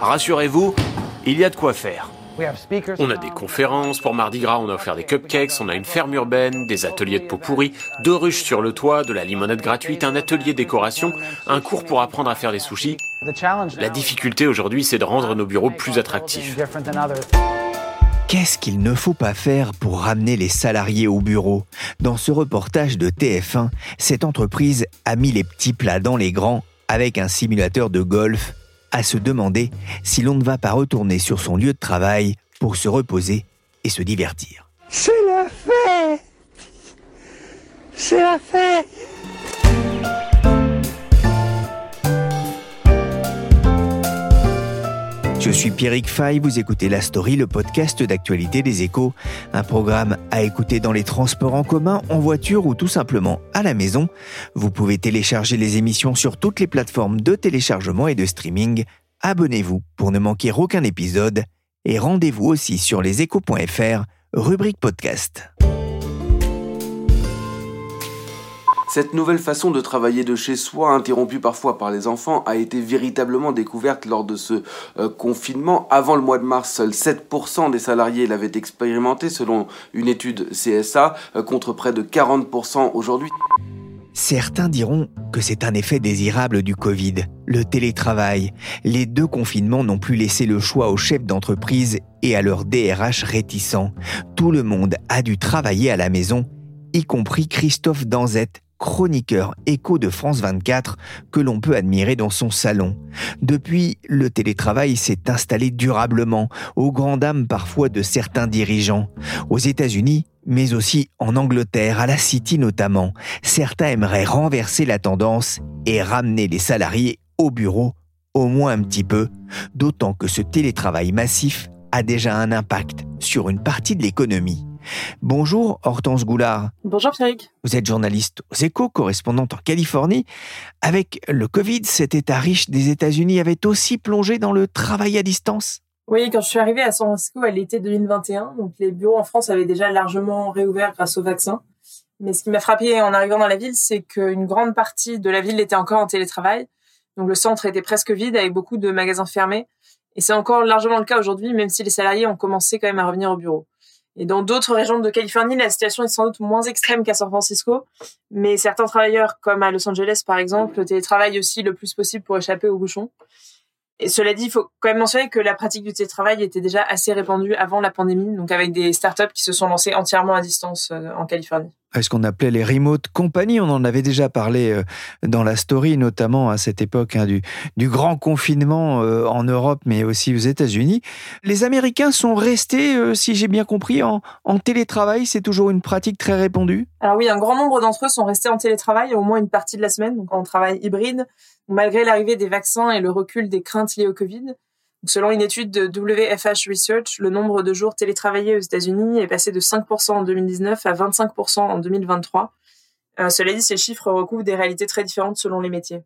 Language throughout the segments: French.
Rassurez-vous, il y a de quoi faire. On a des conférences, pour Mardi Gras on a offert des cupcakes, on a une ferme urbaine, des ateliers de pot pourri, deux ruches sur le toit, de la limonade gratuite, un atelier décoration, un cours pour apprendre à faire des sushis. La difficulté aujourd'hui c'est de rendre nos bureaux plus attractifs. Qu'est-ce qu'il ne faut pas faire pour ramener les salariés au bureau? Dans ce reportage de TF1, cette entreprise a mis les petits plats dans les grands avec un simulateur de golf à se demander si l'on ne va pas retourner sur son lieu de travail pour se reposer et se divertir. C'est la fête C'est la fête Je suis Pierrick Fay, vous écoutez La Story, le podcast d'actualité des échos, un programme à écouter dans les transports en commun, en voiture ou tout simplement à la maison. Vous pouvez télécharger les émissions sur toutes les plateformes de téléchargement et de streaming. Abonnez-vous pour ne manquer aucun épisode et rendez-vous aussi sur leséchos.fr, rubrique podcast. Cette nouvelle façon de travailler de chez soi, interrompue parfois par les enfants, a été véritablement découverte lors de ce euh, confinement. Avant le mois de mars, seuls 7% des salariés l'avaient expérimenté selon une étude CSA, euh, contre près de 40% aujourd'hui. Certains diront que c'est un effet désirable du Covid, le télétravail. Les deux confinements n'ont plus laissé le choix aux chefs d'entreprise et à leurs DRH réticents. Tout le monde a dû travailler à la maison, y compris Christophe Danzette, chroniqueur écho de France 24 que l'on peut admirer dans son salon. Depuis, le télétravail s'est installé durablement, aux grandes dames parfois de certains dirigeants. Aux États-Unis, mais aussi en Angleterre, à la City notamment, certains aimeraient renverser la tendance et ramener les salariés au bureau, au moins un petit peu, d'autant que ce télétravail massif a déjà un impact sur une partie de l'économie. Bonjour Hortense Goulard. Bonjour Pierrick. Vous êtes journaliste aux échos, correspondante en Californie. Avec le Covid, cet État riche des États-Unis avait aussi plongé dans le travail à distance Oui, quand je suis arrivée à San Francisco à l'été 2021, donc les bureaux en France avaient déjà largement réouvert grâce au vaccin. Mais ce qui m'a frappé en arrivant dans la ville, c'est qu'une grande partie de la ville était encore en télétravail. Donc le centre était presque vide avec beaucoup de magasins fermés. Et c'est encore largement le cas aujourd'hui, même si les salariés ont commencé quand même à revenir au bureau. Et dans d'autres régions de Californie, la situation est sans doute moins extrême qu'à San Francisco, mais certains travailleurs, comme à Los Angeles par exemple, télétravaillent aussi le plus possible pour échapper aux bouchons. Et cela dit, il faut quand même mentionner que la pratique du télétravail était déjà assez répandue avant la pandémie, donc avec des startups qui se sont lancées entièrement à distance euh, en Californie ce qu'on appelait les remote companies. On en avait déjà parlé euh, dans la story, notamment à cette époque hein, du, du, grand confinement euh, en Europe, mais aussi aux États-Unis. Les Américains sont restés, si j'ai bien compris, en, en télétravail. C'est toujours une pratique très répandue? Alors oui, un grand nombre d'entre eux sont restés en télétravail au moins une partie de la semaine, donc en travail hybride, malgré l'arrivée des vaccins et le recul des craintes liées au Covid. Selon une étude de WFH Research, le nombre de jours télétravaillés aux États-Unis est passé de 5% en 2019 à 25% en 2023. Euh, cela dit, ces chiffres recouvrent des réalités très différentes selon les métiers.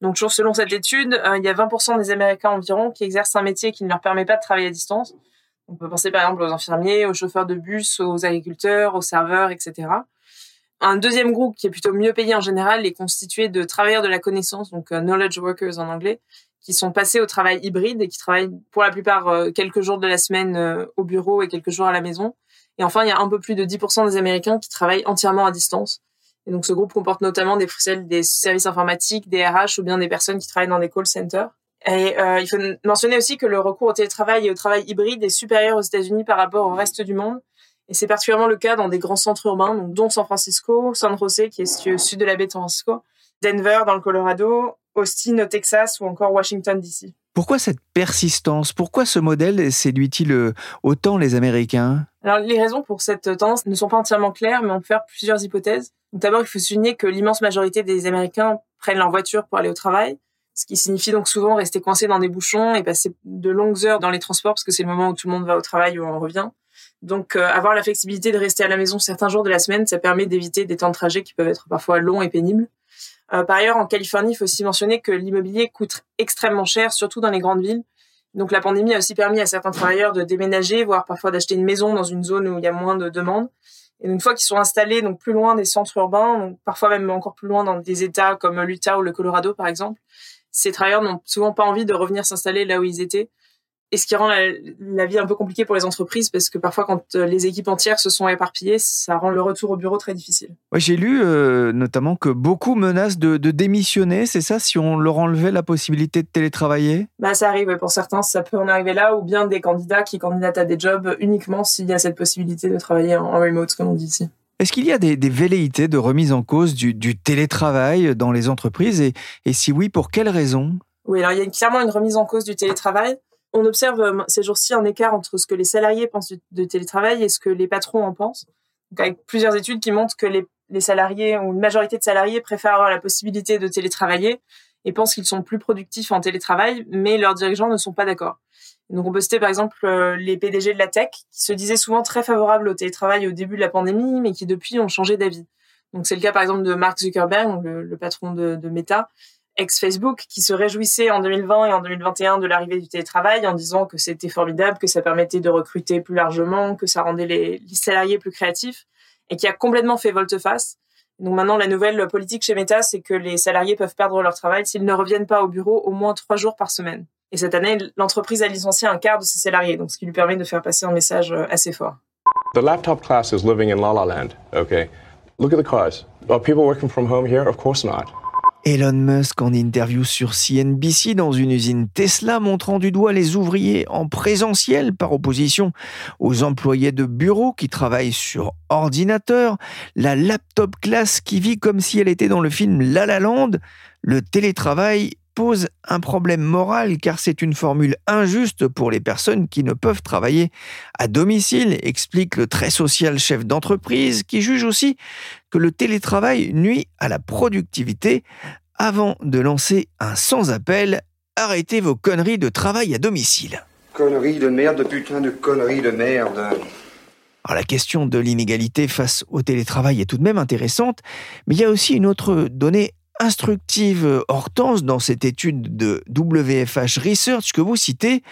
Donc, toujours selon cette étude, euh, il y a 20% des Américains environ qui exercent un métier qui ne leur permet pas de travailler à distance. On peut penser par exemple aux infirmiers, aux chauffeurs de bus, aux agriculteurs, aux serveurs, etc. Un deuxième groupe qui est plutôt mieux payé en général est constitué de travailleurs de la connaissance, donc euh, knowledge workers en anglais, qui sont passés au travail hybride et qui travaillent pour la plupart euh, quelques jours de la semaine euh, au bureau et quelques jours à la maison. Et enfin, il y a un peu plus de 10% des Américains qui travaillent entièrement à distance. Et donc, ce groupe comporte notamment des professionnels des services informatiques, des RH ou bien des personnes qui travaillent dans des call centers. Et il faut mentionner aussi que le recours au télétravail et au travail hybride est supérieur aux États-Unis par rapport au reste du monde. Et c'est particulièrement le cas dans des grands centres urbains, donc dont San Francisco, San Jose, qui est situé au sud de la baie de San Francisco, Denver dans le Colorado, Austin au Texas ou encore Washington DC. Pourquoi cette persistance? Pourquoi ce modèle séduit-il euh, autant les Américains? Alors les raisons pour cette tendance ne sont pas entièrement claires, mais on peut faire plusieurs hypothèses. D'abord, il faut souligner que l'immense majorité des Américains prennent leur voiture pour aller au travail, ce qui signifie donc souvent rester coincé dans des bouchons et passer de longues heures dans les transports parce que c'est le moment où tout le monde va au travail ou on revient. Donc, euh, avoir la flexibilité de rester à la maison certains jours de la semaine, ça permet d'éviter des temps de trajet qui peuvent être parfois longs et pénibles. Euh, par ailleurs, en Californie, il faut aussi mentionner que l'immobilier coûte extrêmement cher, surtout dans les grandes villes. Donc, la pandémie a aussi permis à certains travailleurs de déménager, voire parfois d'acheter une maison dans une zone où il y a moins de demandes. Et une fois qu'ils sont installés donc plus loin des centres urbains, donc parfois même encore plus loin dans des États comme l'Utah ou le Colorado par exemple, ces travailleurs n'ont souvent pas envie de revenir s'installer là où ils étaient et ce qui rend la, vie un peu compliquée pour les entreprises parce que parfois quand euh, les équipes entières se sont éparpillées, ça rend le retour au bureau très difficile. Ouais, J'ai lu euh, notamment que beaucoup menacent de, démissionner, c'est ça, si on leur enlevait la possibilité de télétravailler? Bah, Ça arrive, pour certains ça peut en arriver là, ou bien des candidats qui candidatent à des jobs uniquement s'il y a cette possibilité de travailler en, remote, comme on dit ici. Est-ce qu'il y a des, velléités de remise en cause du, télétravail dans les entreprises? Et, et si oui, pour quelles raisons? Oui, alors il y a clairement une remise en cause du télétravail on observe euh, ces jours-ci un écart entre ce que les salariés pensent de télétravail et ce que les patrons en pensent. Donc, avec plusieurs études qui montrent que les, salariés ou une majorité de salariés préfèrent avoir la possibilité de télétravailler et pensent qu'ils sont plus productifs en télétravail, mais leurs dirigeants ne sont pas d'accord. Donc on peut citer par exemple euh, les PDG de la tech qui se disaient souvent très favorables au télétravail au début de la pandémie, mais qui depuis ont changé d'avis. Donc c'est le cas par exemple de Mark Zuckerberg, le, patron de, de Meta, ex-Facebook qui se réjouissait en 2020 et en 2021 de l'arrivée du télétravail en disant que c'était formidable, que ça permettait de recruter plus largement, que ça rendait les, salariés plus créatifs et qui a complètement fait volte-face. Donc maintenant, la nouvelle politique chez Meta, c'est que les salariés peuvent perdre leur travail s'ils ne reviennent pas au bureau au moins trois jours par semaine. Et cette année, l'entreprise a licencié un quart de ses salariés, donc ce qui lui permet de faire passer un message euh, assez fort. The laptop class is living in La La Land, okay? Look at the cars. Are people working from home here? Of course not. Elon Musk en interview sur CNBC dans une usine Tesla montrant du doigt les ouvriers en présentiel par opposition aux employés de bureau qui travaillent sur ordinateur, la laptop classe qui vit comme si elle était dans le film La La Land, le télétravail pose un problème moral car c'est une formule injuste pour les personnes qui ne peuvent travailler à domicile, explique le très social chef d'entreprise qui juge aussi que le télétravail nuit à la productivité avant de lancer un sans-appel Arrêtez vos conneries de travail à domicile. Conneries de merde, putain de conneries de merde. Alors la question de l'inégalité face au télétravail est tout de même intéressante, mais il y a aussi une autre donnée instructive Hortense dans cette étude de WFH Research que vous citez,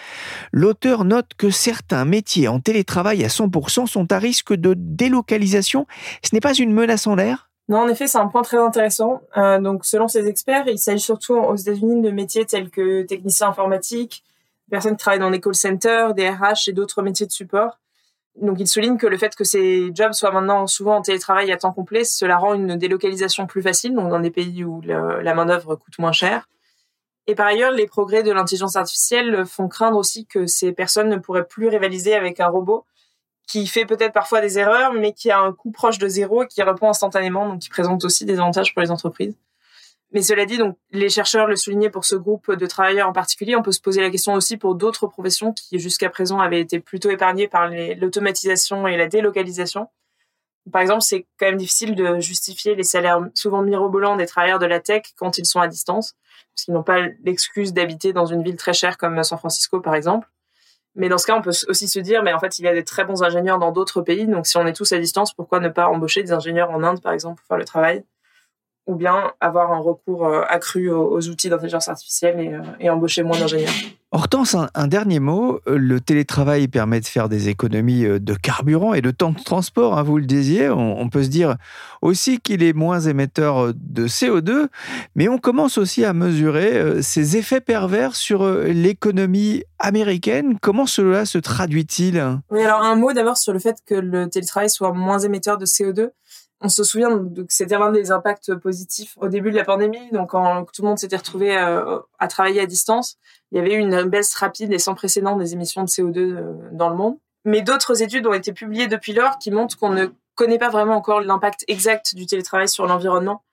l'auteur note que certains métiers en télétravail à 100% sont à risque de délocalisation. Ce n'est pas une menace en l'air? Non, en effet, c'est un point très intéressant. Euh, donc, selon ces experts, il s'agit surtout aux États-Unis de métiers tels que technicien informatique, personnes qui travaillent dans des call centers, des RH et d'autres métiers de support. Donc, il souligne que le fait que ces jobs soient maintenant souvent en télétravail à temps complet, cela rend une délocalisation plus facile, donc dans des pays où la main-d'œuvre coûte moins cher. Et par ailleurs, les progrès de l'intelligence artificielle font craindre aussi que ces personnes ne pourraient plus rivaliser avec un robot qui fait peut-être parfois des erreurs, mais qui a un coût proche de zéro et qui répond instantanément, donc qui présente aussi des avantages pour les entreprises. Mais cela dit, donc les chercheurs le soulignaient pour ce groupe de travailleurs en particulier. On peut se poser la question aussi pour d'autres professions qui jusqu'à présent avaient été plutôt épargnées par l'automatisation et la délocalisation. Par exemple, c'est quand même difficile de justifier les salaires souvent mirobolants des travailleurs de la tech quand ils sont à distance, parce qu'ils n'ont pas l'excuse d'habiter dans une ville très chère comme San Francisco, par exemple. Mais dans ce cas, on peut aussi se dire, mais en fait, il y a des très bons ingénieurs dans d'autres pays. Donc, si on est tous à distance, pourquoi ne pas embaucher des ingénieurs en Inde, par exemple, pour faire le travail? Ou bien avoir un recours euh, accru aux, outils d'intelligence artificielle et, euh, et, embaucher moins d'ingénieurs. Hortense, un, dernier mot. Le télétravail permet de faire des économies euh, de carburant et de temps de transport, hein, vous le disiez. On, peut se dire aussi qu'il est moins émetteur de CO2, mais on commence aussi à mesurer ses effets pervers sur l'économie américaine. Comment cela se traduit-il? Oui, alors un mot d'abord sur le fait que le télétravail soit moins émetteur de CO2 on se souvient que c'était l'un des impacts positifs au début de la pandémie. Donc, quand tout le monde s'était retrouvé euh, à travailler à distance, il y avait eu une baisse rapide et sans précédent des émissions de CO2 euh, dans le monde. Mais d'autres études ont été publiées depuis lors qui montrent qu'on ne connaît pas vraiment encore l'impact exact du télétravail sur l'environnement.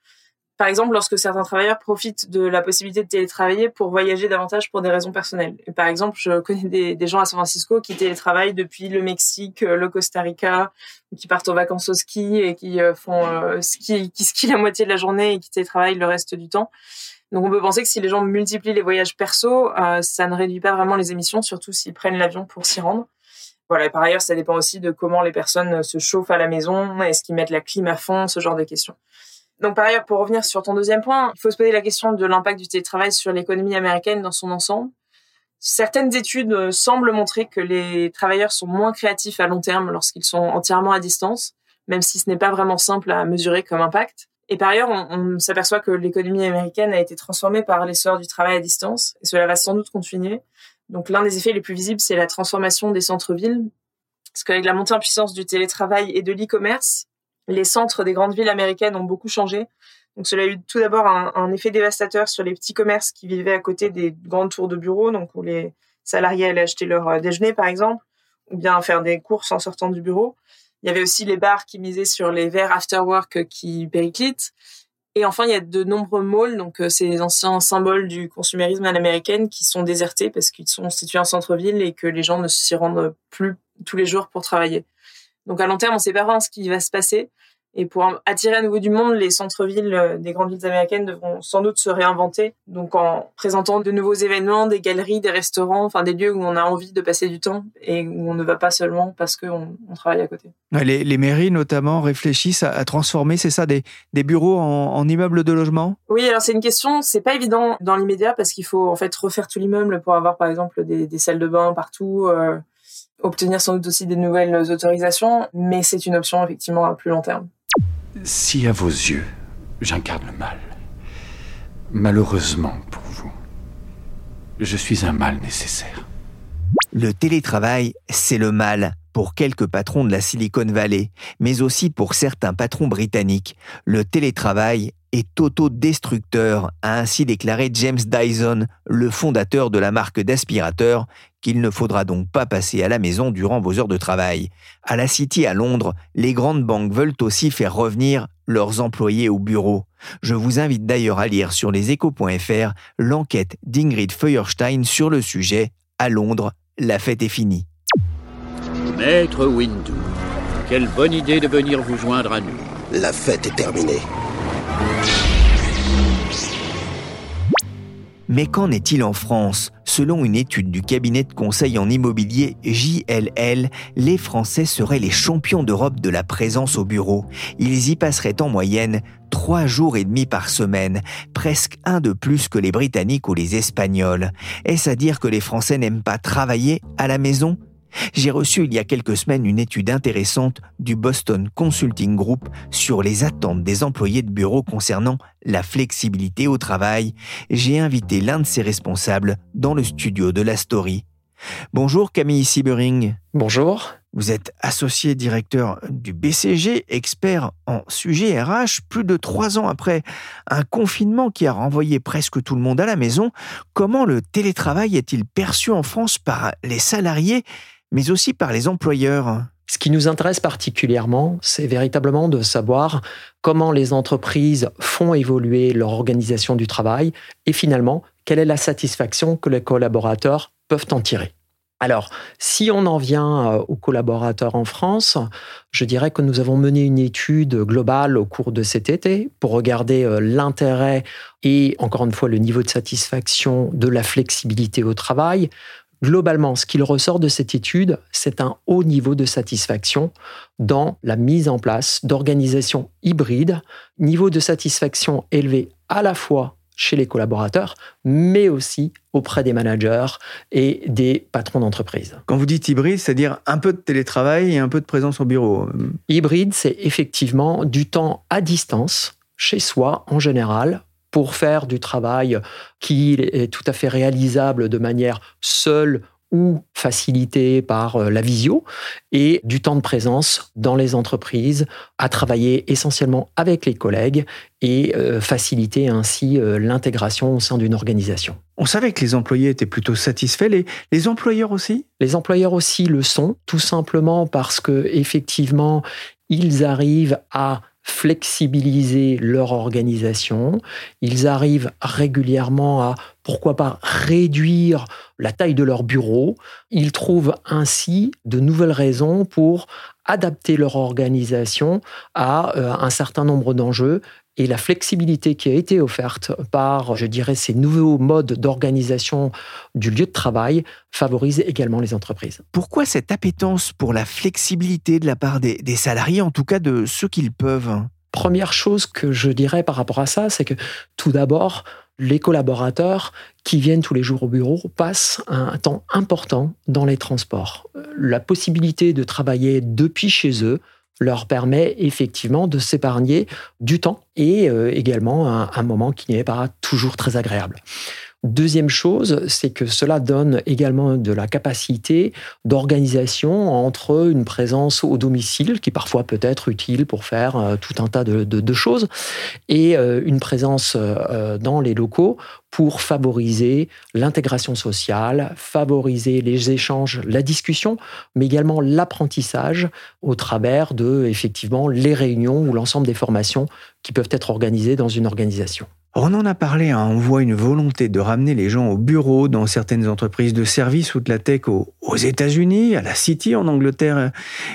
Par exemple, lorsque certains travailleurs profitent de la possibilité de télétravailler pour voyager davantage pour des raisons personnelles. Et par exemple, je connais des, gens à San Francisco qui télétravaillent depuis le Mexique, le Costa Rica, qui partent en vacances au ski et qui euh, font euh, ski, qui skient la moitié de la journée et qui télétravaillent le reste du temps. Donc on peut penser que si les gens multiplient les voyages perso, euh, ça ne réduit pas vraiment les émissions, surtout s'ils prennent l'avion pour s'y rendre. Voilà, par ailleurs, ça dépend aussi de comment les personnes se chauffent à la maison, est-ce qu'ils mettent la clim à fond, ce genre de questions. Donc par ailleurs, pour revenir sur ton deuxième point, il faut se poser la question de l'impact du télétravail sur l'économie américaine dans son ensemble. Certaines études euh, semblent montrer que les travailleurs sont moins créatifs à long terme lorsqu'ils sont entièrement à distance, même si ce n'est pas vraiment simple à mesurer comme impact. Et par ailleurs, on, s'aperçoit que l'économie américaine a été transformée par l'essor du travail à distance, et cela va sans doute continuer. Donc l'un des effets les plus visibles, c'est la transformation des centres-villes, parce qu'avec la montée en puissance du télétravail et de l'e-commerce, les centres des grandes villes américaines ont beaucoup changé. Donc cela a eu tout d'abord un, effet dévastateur sur les petits commerces qui vivaient à côté des grandes tours de bureaux, donc où les salariés allaient acheter leur euh, déjeuner par exemple, ou bien faire des courses en sortant du bureau. Il y avait aussi les bars qui misaient sur les verres after work qui périclitent. Et enfin, il y a de nombreux malls, donc euh, ces anciens symboles du consumérisme à l'américaine, qui sont désertés parce qu'ils sont situés en centre-ville et que les gens ne s'y rendent plus tous les jours pour travailler. Donc à long terme, on ne sait pas vraiment ce qui va se passer. Et pour attirer à nouveau du monde, les centres-villes euh, des grandes villes américaines devront sans doute se réinventer. Donc en présentant de nouveaux événements, des galeries, des restaurants, enfin des lieux où on a envie de passer du temps et où on ne va pas seulement parce qu'on on travaille à côté. Les, mairies notamment réfléchissent à, transformer, c'est ça, des, des bureaux en, immeubles de logement? Oui, alors c'est une question, c'est pas évident dans l'immédiat parce qu'il faut en fait refaire tout l'immeuble pour avoir par exemple des, des salles de bain partout. Euh, obtenir sans doute aussi des nouvelles autorisations, mais c'est une option effectivement à plus long terme. Si à vos yeux, j'incarne le mal, malheureusement pour vous, je suis un mal nécessaire. Le télétravail, c'est le mal pour quelques patrons de la Silicon Valley, mais aussi pour certains patrons britanniques. Le télétravail est autodestructeur, a ainsi déclaré James Dyson, le fondateur de la marque d'aspirateurs, qu'il ne faudra donc pas passer à la maison durant vos heures de travail. À la City à Londres, les grandes banques veulent aussi faire revenir leurs employés au bureau. Je vous invite d'ailleurs à lire sur leséchos.fr l'enquête d'Ingrid Feuerstein sur le sujet. À Londres, la fête est finie. Maître Windu, quelle bonne idée de venir vous joindre à nous. La fête est terminée. Mais qu'en est-il en France? Selon une étude du cabinet de conseil en immobilier JLL, les Français seraient les champions d'Europe de la présence au bureau. Ils y passeraient en moyenne trois jours et demi par semaine, presque un de plus que les Britanniques ou les Espagnols. Est-ce à dire que les Français n'aiment pas travailler à la maison? J'ai reçu il y a quelques semaines une étude intéressante du Boston Consulting Group sur les attentes des employés de bureau concernant la flexibilité au travail. J'ai invité l'un de ses responsables dans le studio de la Story. Bonjour Camille Siebering. Bonjour. Vous êtes associé directeur du BCG, expert en sujet RH, plus de trois ans après un confinement qui a renvoyé presque tout le monde à la maison. Comment le télétravail est-il perçu en France par les salariés mais aussi par les employeurs. Ce qui nous intéresse particulièrement, c'est véritablement de savoir comment les entreprises font évoluer leur organisation du travail et finalement, quelle est la satisfaction que les collaborateurs peuvent en tirer. Alors, si on en vient euh, aux collaborateurs en France, je dirais que nous avons mené une étude globale au cours de cet été pour regarder euh, l'intérêt et, encore une fois, le niveau de satisfaction de la flexibilité au travail Globalement, ce qu'il ressort de cette étude, c'est un haut niveau de satisfaction dans la mise en place d'organisations hybrides, niveau de satisfaction élevé à la fois chez les collaborateurs, mais aussi auprès des managers et des patrons d'entreprise. Quand vous dites hybride, c'est-à-dire un peu de télétravail et un peu de présence au bureau Hybride, c'est effectivement du temps à distance, chez soi en général, pour faire du travail qui est tout à fait réalisable de manière seule ou facilité par euh, la visio, et du temps de présence dans les entreprises, à travailler essentiellement avec les collègues et euh, faciliter ainsi euh, l'intégration au sein d'une organisation. On savait que les employés étaient plutôt satisfaits, les, les employeurs aussi? Les employeurs aussi le sont, tout simplement parce que effectivement, ils arrivent à flexibiliser leur organisation. Ils arrivent régulièrement à, pourquoi pas, réduire la taille de leur bureau. Ils trouvent ainsi de nouvelles raisons pour adapter leur organisation à euh, un certain nombre d'enjeux et la flexibilité qui a été offerte par, je dirais, ces nouveaux modes d'organisation du lieu de travail favorise également les entreprises. Pourquoi cette appétence pour la flexibilité de la part des, des salariés, en tout cas de ceux qu'ils peuvent? Première chose que je dirais par rapport à ça, c'est que tout d'abord, les collaborateurs qui viennent tous les jours au bureau passent un temps important dans les transports. La possibilité de travailler depuis chez eux leur permet effectivement de s'épargner du temps et euh, également un, moment qui n'est pas toujours très agréable. Deuxième chose, c'est que cela donne également de la capacité d'organisation entre une présence au domicile, qui parfois peut être utile pour faire euh, tout un tas de, choses, et euh, une présence dans les locaux pour favoriser l'intégration sociale, favoriser les échanges, la discussion, mais également l'apprentissage au travers de effectivement les réunions ou l'ensemble des formations qui peuvent être organisées dans une organisation. On en a parlé, hein. on voit une volonté de ramener les gens au bureau dans certaines entreprises de services ou de la tech aux, aux États-Unis, à la City en Angleterre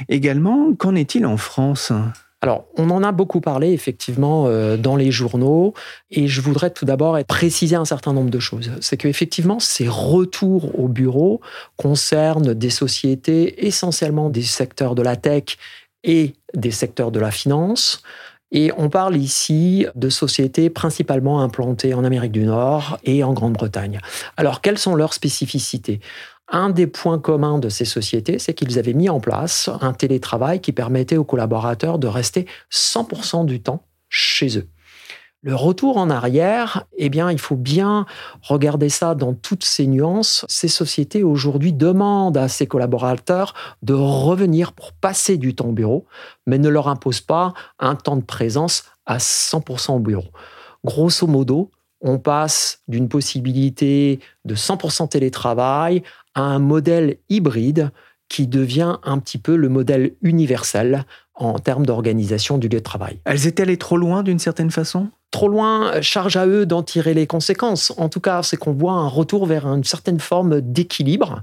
également. Qu'en est-il en France? Alors, on en a beaucoup parlé effectivement euh, dans les journaux, et je voudrais tout d'abord préciser un certain nombre de choses. C'est qu'effectivement, ces retours au bureau concernent des sociétés essentiellement des secteurs de la tech et des secteurs de la finance. Et on parle ici de sociétés principalement implantées en Amérique du Nord et en Grande-Bretagne. Alors, quelles sont leurs spécificités? Un des points communs de ces sociétés, c'est qu'ils avaient mis en place un télétravail qui permettait aux collaborateurs de rester 100% du temps chez eux. Le retour en arrière, eh bien, il faut bien regarder ça dans toutes ses nuances. Ces sociétés aujourd'hui demandent à ses collaborateurs de revenir pour passer du temps au bureau, mais ne leur imposent pas un temps de présence à 100% au bureau. Grosso modo, on passe d'une possibilité de 100% télétravail à un modèle hybride qui devient un petit peu le modèle universel en termes d'organisation du lieu de travail. Elles étaient allées trop loin d'une certaine façon? Trop loin, charge à eux d'en tirer les conséquences. En tout cas, c'est qu'on voit un retour vers une certaine forme d'équilibre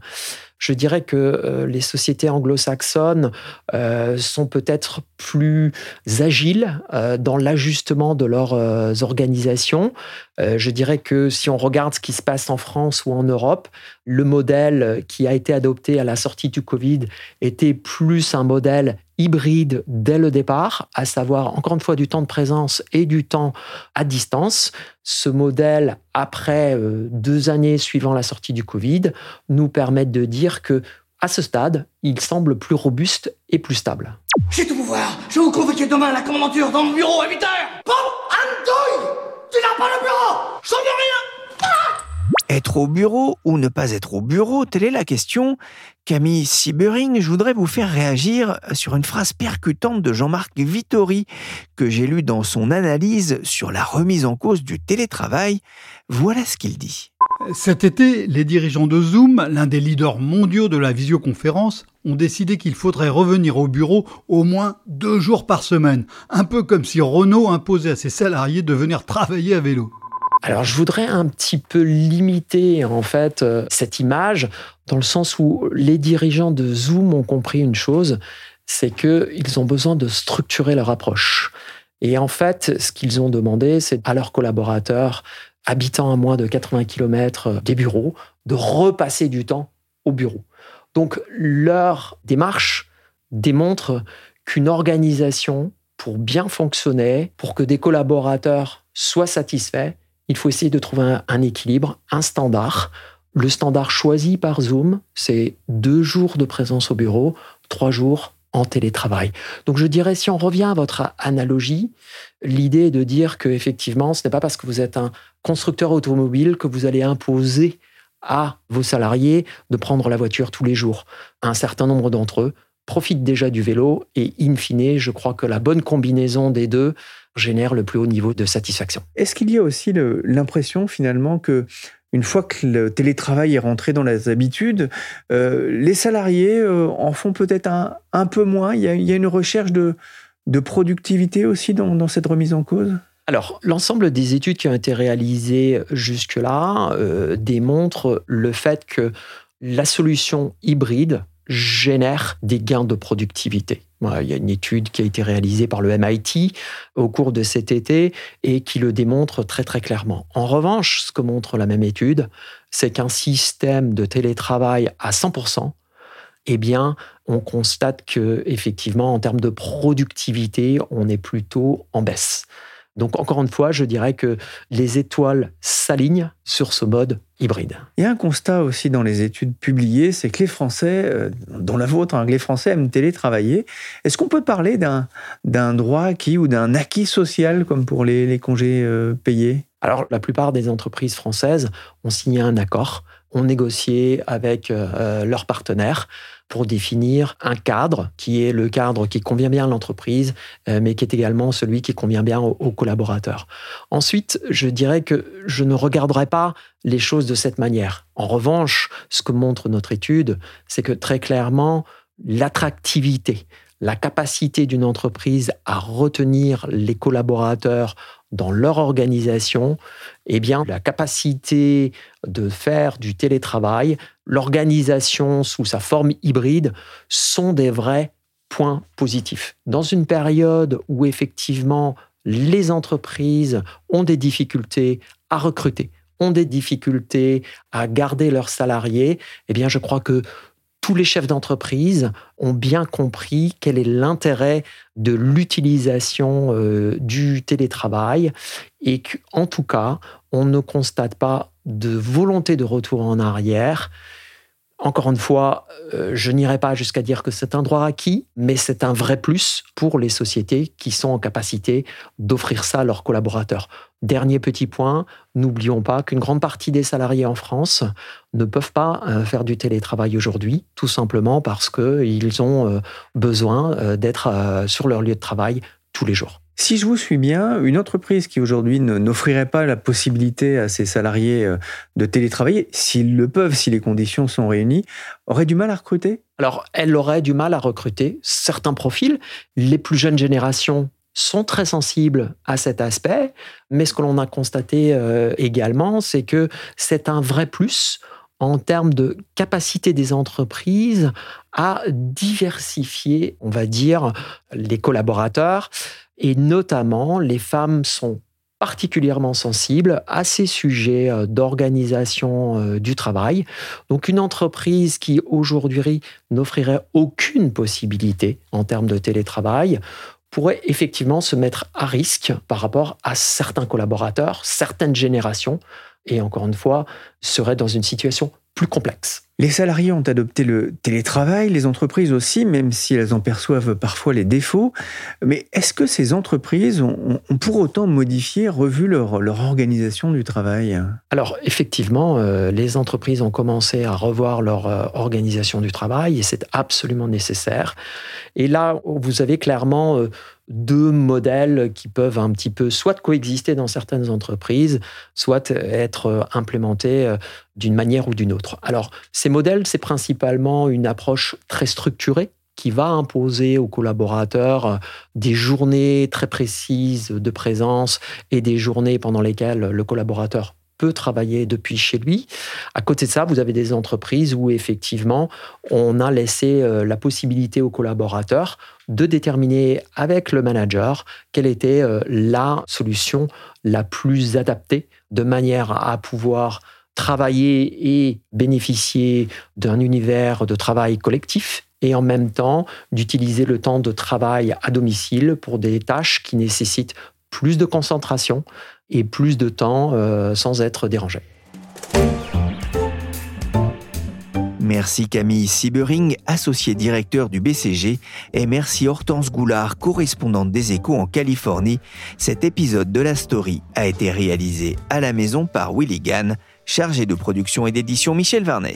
je dirais que euh, les sociétés anglo-saxonnes euh, sont peut-être plus agiles euh, dans l'ajustement de leurs organisations. Je dirais que si on regarde ce qui se passe en France ou en Europe, le modèle qui a été adopté à la sortie du Covid était plus un modèle hybride dès le départ, à savoir encore une fois du temps de présence et du temps à distance. Ce modèle, après euh, deux années suivant la sortie du Covid, nous permet de dire que à ce stade, il semble plus robuste et plus stable. J'ai tout pouvoir. Je vous demain la commandanture dans mon bureau à 8 heures. Bon, Andouille Tu n'as pas le bureau Je rien être au bureau ou ne pas être au bureau, telle est la question. Camille Siebering, je voudrais vous faire réagir sur une phrase percutante de Jean-Marc Vittori que j'ai lue dans son analyse sur la remise en cause du télétravail. Voilà ce qu'il dit. Cet été, les dirigeants de Zoom, l'un des leaders mondiaux de la visioconférence, ont décidé qu'il faudrait revenir au bureau au moins deux jours par semaine, un peu comme si Renault imposait à ses salariés de venir travailler à vélo. Alors je voudrais un petit peu limiter en fait euh, cette image dans le sens où les dirigeants de Zoom ont compris une chose, c'est qu'ils ont besoin de structurer leur approche. Et en fait, ce qu'ils ont demandé, c'est à leurs collaborateurs habitant à moins de 80 km des bureaux de repasser du temps au bureau. Donc leur démarche démontre qu'une organisation, pour bien fonctionner, pour que des collaborateurs soient satisfaits, il faut essayer de trouver un, équilibre, un standard. Le standard choisi par Zoom, c'est deux jours de présence au bureau, trois jours en télétravail. Donc je dirais, si on revient à votre analogie, l'idée est de dire que effectivement, ce n'est pas parce que vous êtes un constructeur automobile que vous allez imposer à vos salariés de prendre la voiture tous les jours. Un certain nombre d'entre eux profitent déjà du vélo et in fine, je crois que la bonne combinaison des deux génère le plus haut niveau de satisfaction. Est-ce qu'il y a aussi l'impression finalement que une fois que le télétravail est rentré dans les habitudes, euh, les salariés euh, en font peut-être un, peu moins. Il y, a, une recherche de, productivité aussi dans, cette remise en cause? Alors, l'ensemble des études qui ont été réalisées jusque-là euh, démontrent le fait que la solution hybride génère des gains de productivité. Il y a une étude qui a été réalisée par le MIT au cours de cet été et qui le démontre très très clairement. En revanche, ce que montre la même étude, c'est qu'un système de télétravail à 100%, eh bien, on constate que effectivement, en termes de productivité, on est plutôt en baisse. Donc encore une fois, je dirais que les étoiles s'alignent sur ce mode hybride. Il y a un constat aussi dans les études publiées, c'est que les Français, euh, dont la vôtre, hein, les Français aiment télétravailler. Est-ce qu'on peut parler d'un droit acquis ou d'un acquis social comme pour les, congés euh, payés? Alors la plupart des entreprises françaises ont signé un accord, ont négocié avec euh, leurs partenaires pour définir un cadre qui est le cadre qui convient bien à l'entreprise, euh, mais qui est également celui qui convient bien aux, collaborateurs. Ensuite, je dirais que je ne regarderai pas les choses de cette manière. En revanche, ce que montre notre étude, c'est que très clairement, l'attractivité, la capacité d'une entreprise à retenir les collaborateurs dans leur organisation, eh bien, la capacité de faire du télétravail, l'organisation sous sa forme hybride sont des vrais points positifs. Dans une période où effectivement les entreprises ont des difficultés à recruter, ont des difficultés à garder leurs salariés, eh bien, je crois que tous les chefs d'entreprise ont bien compris quel est l'intérêt de l'utilisation euh, du télétravail et qu'en tout cas, on ne constate pas de volonté de retour en arrière. Encore une fois, euh, je n'irai pas jusqu'à dire que c'est un droit acquis, mais c'est un vrai plus pour les sociétés qui sont en capacité d'offrir ça à leurs collaborateurs. Dernier petit point, n'oublions pas qu'une grande partie des salariés en France ne peuvent pas euh, faire du télétravail aujourd'hui, tout simplement parce qu'ils ont euh, besoin d'être sur leur lieu de travail tous les jours. Si je vous suis bien, une entreprise qui aujourd'hui n'offrirait pas la possibilité à ses salariés euh, de télétravailler, s'ils le peuvent, si les conditions sont réunies, aurait du mal à recruter? Alors, elle aurait du mal à recruter certains profils. Les plus jeunes générations sont très sensibles à cet aspect, mais ce que l'on a constaté euh, également, c'est que c'est un vrai plus en termes de capacité des entreprises à diversifier, on va dire, les collaborateurs. Et notamment, les femmes sont particulièrement sensibles à ces sujets euh, d'organisation euh, du travail. Donc une entreprise qui aujourd'hui n'offrirait aucune possibilité en termes de télétravail pourrait effectivement se mettre à risque par rapport à certains collaborateurs, certaines générations, et encore une fois, serait dans une situation plus complexe. Les salariés ont adopté le télétravail, les entreprises aussi, même si elles en perçoivent parfois les défauts. Mais est-ce que ces entreprises ont, pour autant modifié, revu leur, organisation du travail? Alors effectivement, euh, les entreprises ont commencé à revoir leur euh, organisation du travail et c'est absolument nécessaire. Et là, vous avez clairement euh, deux modèles qui peuvent un petit peu soit coexister dans certaines entreprises, soit être implémentés d'une manière ou d'une autre. Alors, ces modèles, c'est principalement une approche très structurée qui va imposer aux collaborateurs des journées très précises de présence et des journées pendant lesquelles le collaborateur peut travailler depuis chez lui. À côté de ça, vous avez des entreprises où effectivement, on a laissé euh, la possibilité aux collaborateurs de déterminer avec le manager quelle était euh, la solution la plus adaptée de manière à pouvoir travailler et bénéficier d'un univers de travail collectif et en même temps d'utiliser le temps de travail à domicile pour des tâches qui nécessitent plus de concentration et plus de temps euh, sans être dérangé. Merci Camille Siebering, associée directeur du BCG, et merci Hortense Goulard, correspondante des échos en Californie. Cet épisode de la story a été réalisé à la maison par Willy Gann chargé de production et d'édition Michel Varnet.